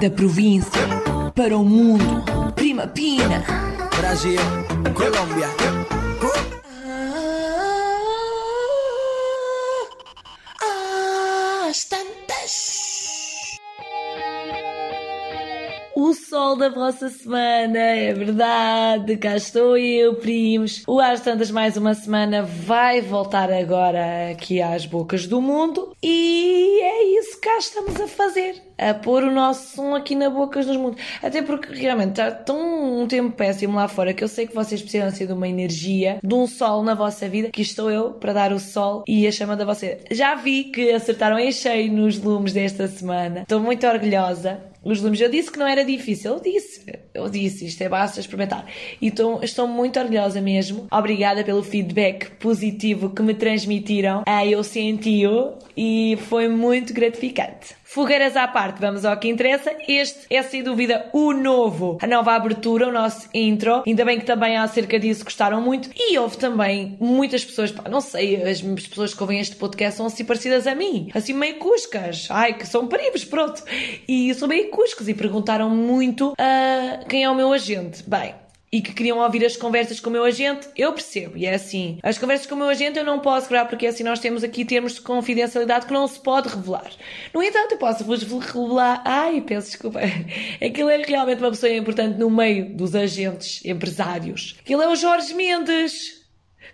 Da província para o mundo. Prima Pina. Brasil, Colômbia. Às tantas. O sol da vossa semana, é verdade, cá estou eu, primos. O Às Tantas mais uma semana vai voltar agora aqui às bocas do mundo e é isso que cá estamos a fazer, a pôr o nosso som aqui na bocas dos mundos. Até porque realmente está tão um tempo péssimo lá fora que eu sei que vocês precisam ser de uma energia, de um sol na vossa vida, que estou eu para dar o sol e a chama da você. Já vi que acertaram em cheio nos lumes desta semana. Estou muito orgulhosa os lumes. Eu disse que não era difícil, eu disse, eu disse, isto é basta experimentar. Então estou muito orgulhosa mesmo. Obrigada pelo feedback positivo que me transmitiram. Ah, eu senti-o e foi muito gratificante. Fogueiras à parte, vamos ao que interessa. Este é sem dúvida o novo, a nova abertura, o nosso intro. Ainda bem que também acerca disso gostaram muito. E houve também muitas pessoas, pá, não sei, as pessoas que ouvem este podcast são assim parecidas a mim, assim meio cuscas. Ai, que são primos, pronto. E são meio cuscos e perguntaram muito uh, quem é o meu agente. Bem, e que queriam ouvir as conversas com o meu agente, eu percebo, e é assim. As conversas com o meu agente eu não posso gravar porque assim nós temos aqui termos de confidencialidade que não se pode revelar. No entanto, eu posso vos revelar. Ai, peço desculpa. Aquilo é realmente uma pessoa importante no meio dos agentes empresários. Aquilo é o Jorge Mendes.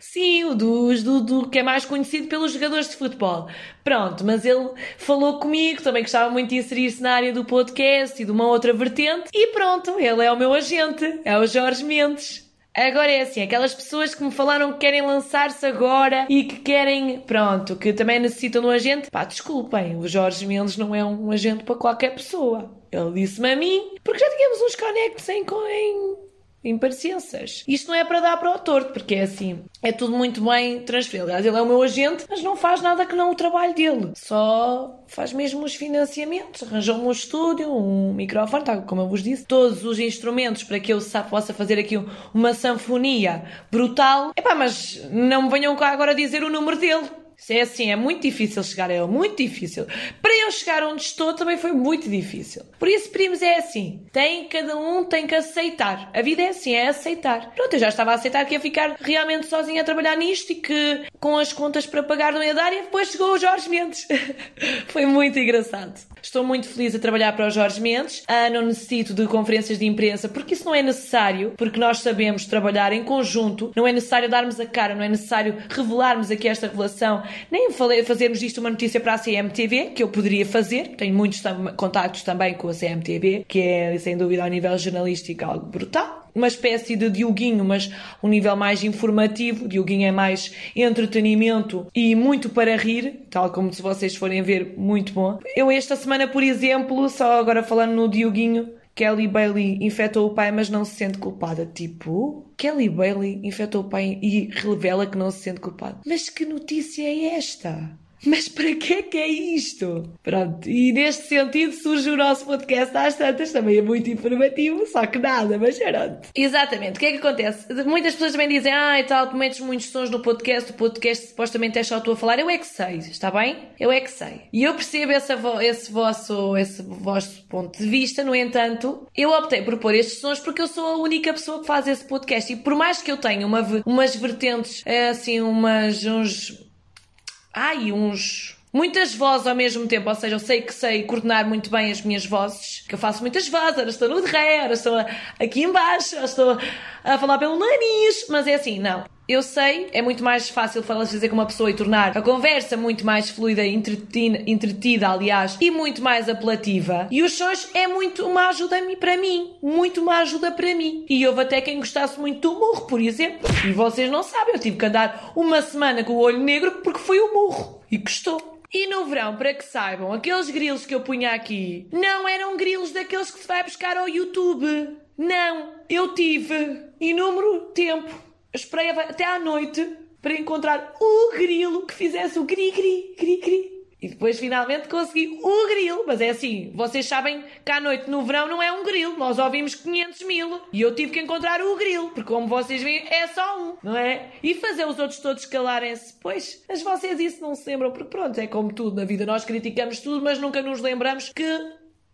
Sim, o dos, do, do, que é mais conhecido pelos jogadores de futebol. Pronto, mas ele falou comigo, também gostava muito de inserir-se na área do podcast e de uma outra vertente. E pronto, ele é o meu agente, é o Jorge Mendes. Agora é assim, aquelas pessoas que me falaram que querem lançar-se agora e que querem, pronto, que também necessitam de um agente, pá, desculpem, o Jorge Mendes não é um agente para qualquer pessoa. Ele disse-me a mim, porque já tínhamos uns conectos em, em imparecenças. Isto não é para dar para o torto, porque é assim, é tudo muito bem transferido. Aliás, ele é o meu agente, mas não faz nada que não o trabalho dele. Só faz mesmo os financiamentos, arranjou-me um estúdio, um microfone, tá, como eu vos disse, todos os instrumentos para que eu possa fazer aqui uma sanfonia brutal. Epá, mas não me venham cá agora dizer o número dele é assim, é muito difícil chegar a ele, muito difícil. Para eu chegar onde estou também foi muito difícil. Por isso, primos, é assim. Tem, cada um tem que aceitar. A vida é assim, é aceitar. Pronto, eu já estava a aceitar que ia ficar realmente sozinha a trabalhar nisto e que com as contas para pagar não ia dar e depois chegou o Jorge Mendes. foi muito engraçado. Estou muito feliz a trabalhar para o Jorge Mendes. Ah, não necessito de conferências de imprensa porque isso não é necessário, porque nós sabemos trabalhar em conjunto. Não é necessário darmos a cara, não é necessário revelarmos aqui esta revelação nem fazermos disto uma notícia para a CMTV, que eu poderia fazer, tenho muitos contactos também com a CMTV, que é sem dúvida ao nível jornalístico algo brutal uma espécie de Dioguinho, mas um nível mais informativo. Dioguinho é mais entretenimento e muito para rir, tal como se vocês forem ver, muito bom. Eu esta semana, por exemplo, só agora falando no Dioguinho, Kelly Bailey infectou o pai, mas não se sente culpada. Tipo, Kelly Bailey infectou o pai e revela que não se sente culpada. Mas que notícia é esta? Mas para que é que é isto? Pronto, e neste sentido surge o nosso podcast às tantas, também é muito informativo, só que nada, mas pronto. Exatamente, o que é que acontece? Muitas pessoas também dizem, ah e tal, tu metes muitos sons no podcast, o podcast supostamente é só tu a falar, eu é que sei, está bem? Eu é que sei. E eu percebo esse, vosso, esse vosso ponto de vista, no entanto, eu optei por pôr estes sons porque eu sou a única pessoa que faz esse podcast e por mais que eu tenha uma, umas vertentes, é assim, umas, uns ai, uns muitas vozes ao mesmo tempo, ou seja, eu sei que sei coordenar muito bem as minhas vozes, que eu faço muitas vozes, ora estou no ré, ora estou aqui embaixo, ora estou a falar pelo nariz, mas é assim, não. Eu sei, é muito mais fácil falar dizer com uma pessoa e tornar a conversa muito mais fluida, entretida, entretida, aliás, e muito mais apelativa. E os sons é muito uma ajuda para mim, muito uma ajuda para mim. E houve até quem gostasse muito do murro, por exemplo. E vocês não sabem, eu tive que andar uma semana com o olho negro porque foi o murro. E gostou. E no verão, para que saibam, aqueles grilos que eu punha aqui não eram grilos daqueles que se vai buscar ao YouTube. Não, eu tive inúmero tempo esperei até à noite para encontrar o grilo que fizesse o gri-gri, gri-gri. E depois finalmente consegui o grilo. Mas é assim, vocês sabem que à noite no verão não é um grilo. Nós ouvimos 500 mil. E eu tive que encontrar o grilo. Porque como vocês veem, é só um, não é? E fazer os outros todos calarem-se. Pois, mas vocês isso não se lembram. Porque pronto, é como tudo na vida. Nós criticamos tudo, mas nunca nos lembramos que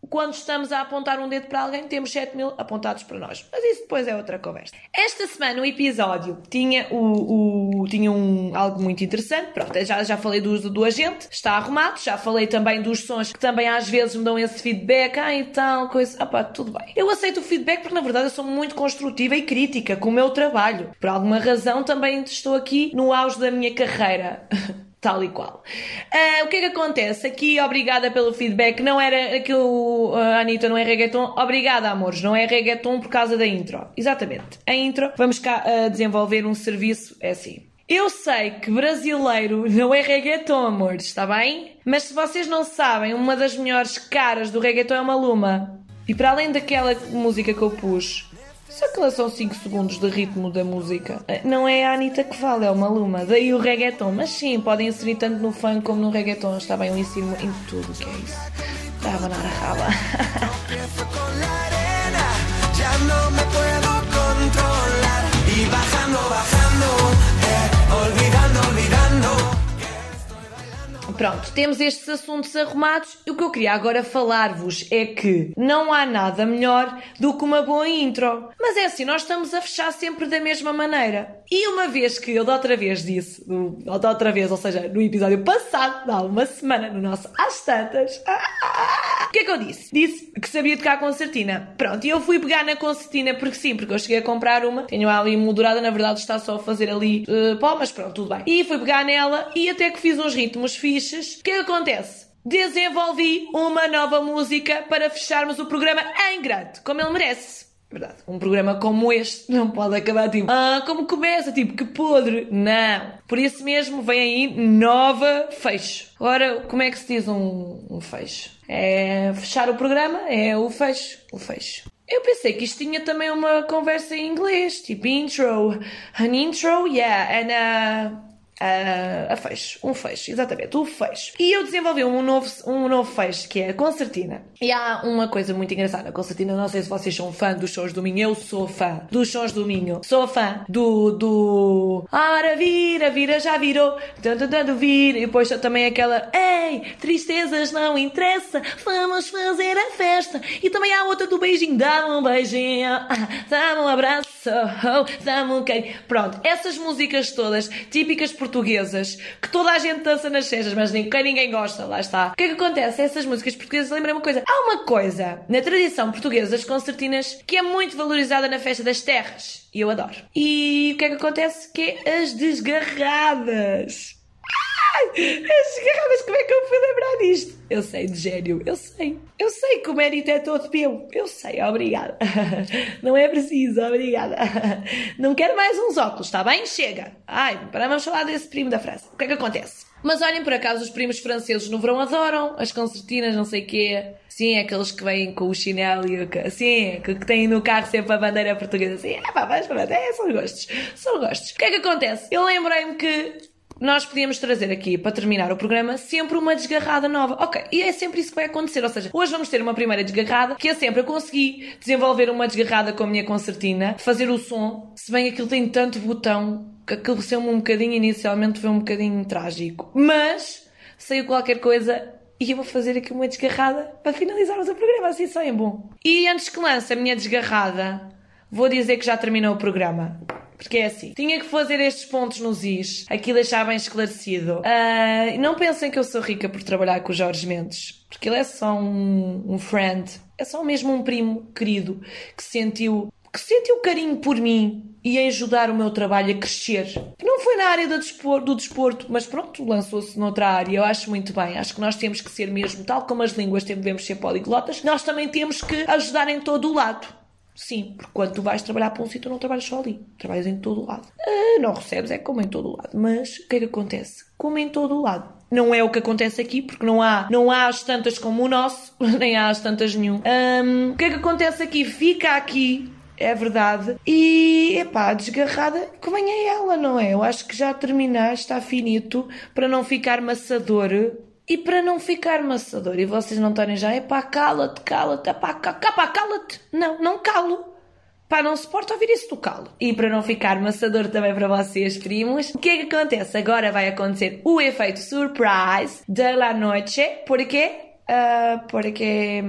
quando estamos a apontar um dedo para alguém, temos 7 mil apontados para nós. Mas isso depois é outra conversa. Esta semana o episódio tinha, o, o tinha um, algo muito interessante. Pronto, já, já falei do, do agente, está arrumado. Já falei também dos sons que também às vezes me dão esse feedback. Ah, então, coisa. Ah, pá, tudo bem. Eu aceito o feedback porque na verdade eu sou muito construtiva e crítica com o meu trabalho. Por alguma razão também estou aqui no auge da minha carreira. tal e qual. Uh, o que é que acontece? Aqui, obrigada pelo feedback. Não era aquilo, a Anitta não é reggaeton. Obrigada, amores. Não é reggaeton por causa da intro. Exatamente. A intro, vamos cá uh, desenvolver um serviço, é assim. Eu sei que brasileiro não é reggaeton, amores, está bem? Mas se vocês não sabem, uma das melhores caras do reggaeton é uma Luma. E para além daquela música que eu pus, só que lá são 5 segundos de ritmo da música. Eh, não é a Anitta que vale, é uma luma. Daí o reggaeton. Mas sim, podem inserir tanto no funk como no reggaeton. Está bem, eu ensino em tudo o que é isso. Está a abanar a raba. Pronto, temos estes assuntos arrumados e o que eu queria agora falar-vos é que não há nada melhor do que uma boa intro. Mas é assim, nós estamos a fechar sempre da mesma maneira. E uma vez que eu da outra vez disse, da outra vez, ou seja, no episódio passado, há uma semana, no nosso Às Tantas, o que é que eu disse? Disse que sabia tocar concertina. Pronto, e eu fui pegar na concertina porque sim, porque eu cheguei a comprar uma, tenho ali moldurada, na verdade está só a fazer ali uh, pó, mas pronto, tudo bem. E fui pegar nela e até que fiz uns ritmos fixos o que é que acontece? Desenvolvi uma nova música para fecharmos o programa em grande, como ele merece. Verdade, um programa como este não pode acabar tipo, ah, como começa, tipo, que podre. Não. Por isso mesmo vem aí nova fecho. Agora, como é que se diz um, um fecho? É fechar o programa? É o fecho. O fecho. Eu pensei que isto tinha também uma conversa em inglês, tipo intro. An intro, yeah, and uh, Uh, a fecho, um fecho, exatamente, o fecho. E eu desenvolvi um novo, um novo fecho que é a concertina. E há uma coisa muito engraçada, a concertina, não sei se vocês são fã dos shows do Minho, eu sou fã dos shows do Minho, sou fã do, do, ora vira, vira, já virou, tanto, tanto, vira, e depois também aquela, ei, tristezas não interessa, vamos fazer a festa. E também há outra do beijinho, dá-me um beijinho, dá-me um abraço, dá-me um carinho. Pronto, essas músicas todas, típicas por portuguesas que toda a gente dança nas festas, mas ninguém, ninguém gosta, lá está. O que é que acontece? Essas músicas portuguesas lembram uma coisa. Há uma coisa na tradição portuguesa das concertinas que é muito valorizada na festa das terras. E eu adoro. E o que é que acontece? Que é as desgarradas. Ai, as garrafas, como é que eu? Eu sei, de gênio, eu sei. Eu sei que o mérito é todo meu. Eu sei, obrigada. Não é preciso, obrigada. Não quero mais uns óculos, está bem? Chega. Ai, para vamos falar desse primo da França. O que é que acontece? Mas olhem, por acaso, os primos franceses no verão adoram as concertinas, não sei quê. Sim, aqueles que vêm com o chinelo e o... Sim, que, que têm no carro sempre a bandeira portuguesa. Sim, é pá, mas é, são gostos. São gostos. O que é que acontece? Eu lembrei-me que nós podíamos trazer aqui, para terminar o programa, sempre uma desgarrada nova. Ok, e é sempre isso que vai acontecer. Ou seja, hoje vamos ter uma primeira desgarrada, que é sempre eu consegui desenvolver uma desgarrada com a minha concertina, fazer o som, se bem aquilo tem tanto botão, que aquilo saiu um bocadinho, inicialmente foi um bocadinho trágico. Mas, saiu qualquer coisa e eu vou fazer aqui uma desgarrada para finalizarmos o programa, assim só é bom. E antes que lance a minha desgarrada, vou dizer que já terminou o programa. Porque é assim, tinha que fazer estes pontos nos is, aqui deixar bem esclarecido. Uh, não pensem que eu sou rica por trabalhar com o Jorge Mendes, porque ele é só um, um friend, é só mesmo um primo querido que sentiu que sentiu carinho por mim e a ajudar o meu trabalho a crescer. Não foi na área do do desporto mas pronto, lançou-se noutra área. Eu acho muito bem. Acho que nós temos que ser mesmo, tal como as línguas devemos ser poliglotas, nós também temos que ajudar em todo o lado. Sim, porque quando tu vais trabalhar para um sítio, não trabalhas só ali. Trabalhas em todo o lado. Ah, não recebes, é como em todo o lado. Mas o que é que acontece? Como em todo o lado. Não é o que acontece aqui, porque não há, não há as tantas como o nosso, nem há as tantas nenhum. Um, o que é que acontece aqui? Fica aqui é verdade. E, epá, desgarrada, convém a ela, não é? Eu acho que já terminaste, está finito, para não ficar maçador e para não ficar maçador e vocês não estarem já, é pá, cala-te, cala-te, é pá, cala-te. Não, não calo. Pá, não suporto ouvir isso do calo. E para não ficar maçador também para vocês, primos, o que é que acontece? Agora vai acontecer o efeito surprise de la noite. Porquê? Uh, porque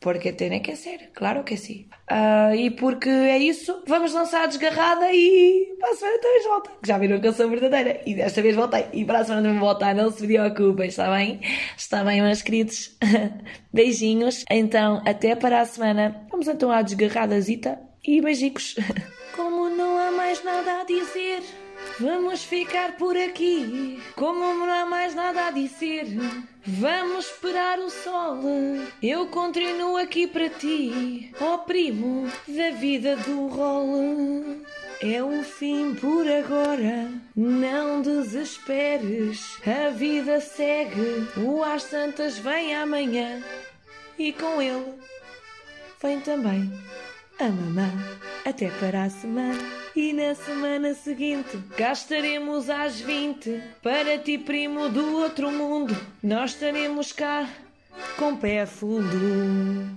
Porque tiene que ser, claro que sim. Ah, e porque é isso, vamos lançar a desgarrada e para a semana também volta. Já viram que eu sou verdadeira. E desta vez voltei. E para a semana também voltar, não se preocupem, está bem? Está bem, meus queridos. Beijinhos. Então, até para a semana. Vamos então à desgarradazita e beijicos. Como não há mais nada a dizer. Vamos ficar por aqui, como não há mais nada a dizer. Vamos esperar o sol. Eu continuo aqui para ti, ó oh, primo da vida do rolo. É o fim por agora, não desesperes. A vida segue, o Às Santas vem amanhã e com ele vem também a mamã. Até para a semana. E na semana seguinte gastaremos às 20 para ti, primo do outro mundo. Nós estaremos cá com pé fundo.